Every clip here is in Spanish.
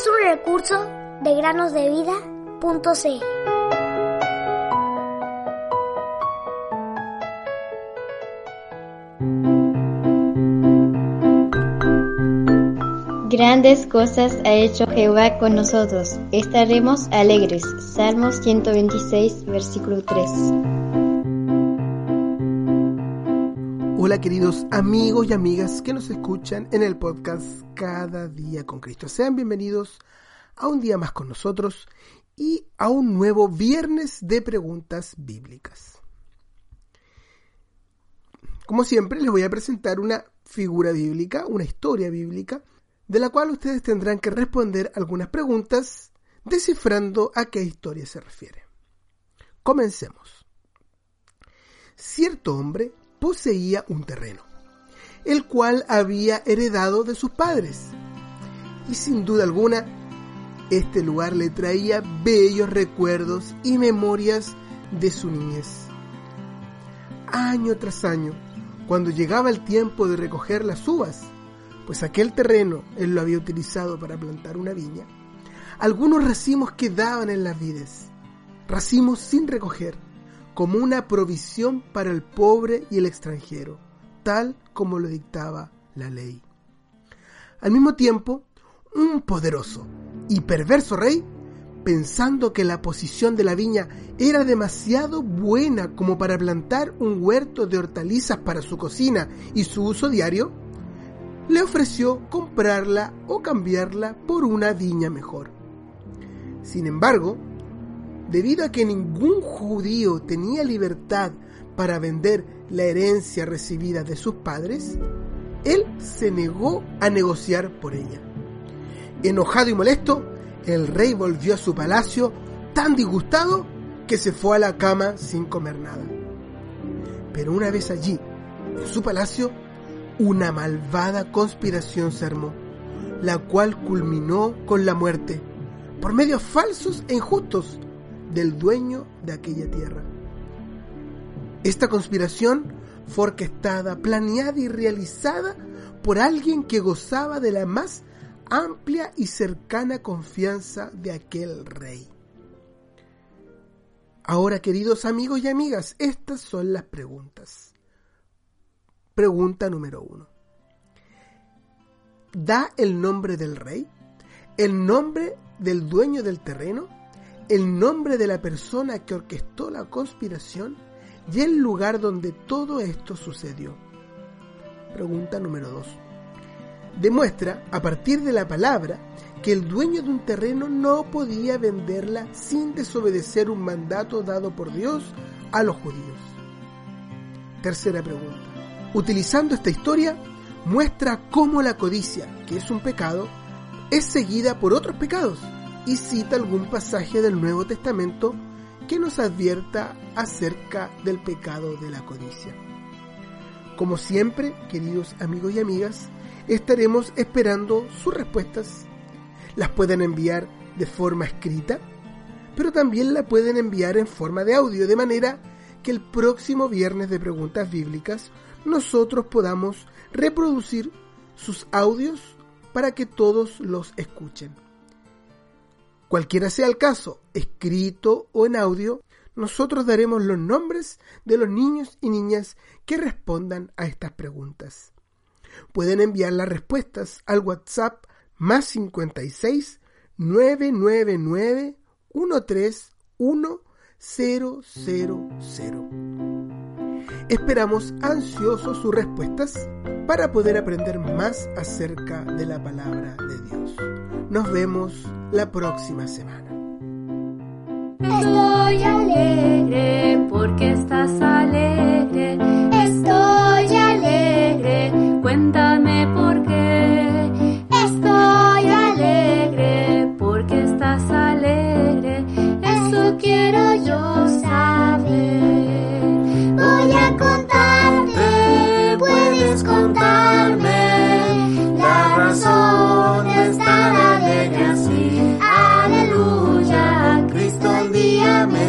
es un recurso de granosdevida.cl. Grandes cosas ha hecho Jehová con nosotros. Estaremos alegres. Salmos 126, versículo 3. Hola queridos amigos y amigas que nos escuchan en el podcast Cada día con Cristo. Sean bienvenidos a un día más con nosotros y a un nuevo viernes de preguntas bíblicas. Como siempre les voy a presentar una figura bíblica, una historia bíblica de la cual ustedes tendrán que responder algunas preguntas descifrando a qué historia se refiere. Comencemos. Cierto hombre poseía un terreno, el cual había heredado de sus padres, y sin duda alguna, este lugar le traía bellos recuerdos y memorias de su niñez. Año tras año, cuando llegaba el tiempo de recoger las uvas, pues aquel terreno él lo había utilizado para plantar una viña, algunos racimos quedaban en las vides, racimos sin recoger, como una provisión para el pobre y el extranjero, tal como lo dictaba la ley. Al mismo tiempo, un poderoso y perverso rey, pensando que la posición de la viña era demasiado buena como para plantar un huerto de hortalizas para su cocina y su uso diario, le ofreció comprarla o cambiarla por una viña mejor. Sin embargo, debido a que ningún judío tenía libertad para vender la herencia recibida de sus padres, él se negó a negociar por ella. Enojado y molesto, el rey volvió a su palacio tan disgustado que se fue a la cama sin comer nada. Pero una vez allí, en su palacio, una malvada conspiración se armó, la cual culminó con la muerte, por medios falsos e injustos, del dueño de aquella tierra. Esta conspiración fue orquestada, planeada y realizada por alguien que gozaba de la más amplia y cercana confianza de aquel rey. Ahora, queridos amigos y amigas, estas son las preguntas. Pregunta número uno. ¿Da el nombre del rey? ¿El nombre del dueño del terreno? ¿El nombre de la persona que orquestó la conspiración? ¿Y el lugar donde todo esto sucedió? Pregunta número dos. Demuestra, a partir de la palabra, que el dueño de un terreno no podía venderla sin desobedecer un mandato dado por Dios a los judíos. Tercera pregunta. Utilizando esta historia, muestra cómo la codicia, que es un pecado, es seguida por otros pecados y cita algún pasaje del Nuevo Testamento que nos advierta acerca del pecado de la codicia. Como siempre, queridos amigos y amigas, estaremos esperando sus respuestas. Las pueden enviar de forma escrita, pero también la pueden enviar en forma de audio, de manera que el próximo viernes de preguntas bíblicas nosotros podamos reproducir sus audios para que todos los escuchen. Cualquiera sea el caso, escrito o en audio, nosotros daremos los nombres de los niños y niñas que respondan a estas preguntas. Pueden enviar las respuestas al WhatsApp más 56 999 131 000. Esperamos ansiosos sus respuestas para poder aprender más acerca de la palabra de Dios. Nos vemos la próxima semana. Estoy alegre porque estás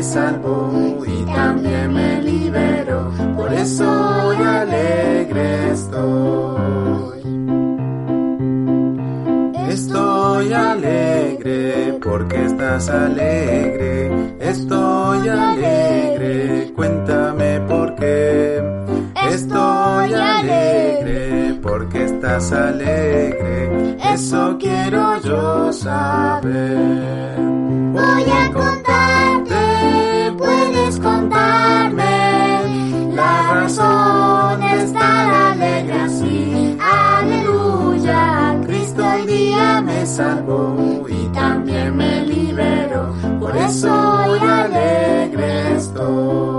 me salvó y también me liberó. Por eso hoy alegre estoy. Estoy alegre. porque estás alegre. Estoy alegre, cuéntame por qué. Estoy alegre, porque estás alegre. Eso quiero yo saber. Voy a y también me liberó, por eso hoy alegre estoy.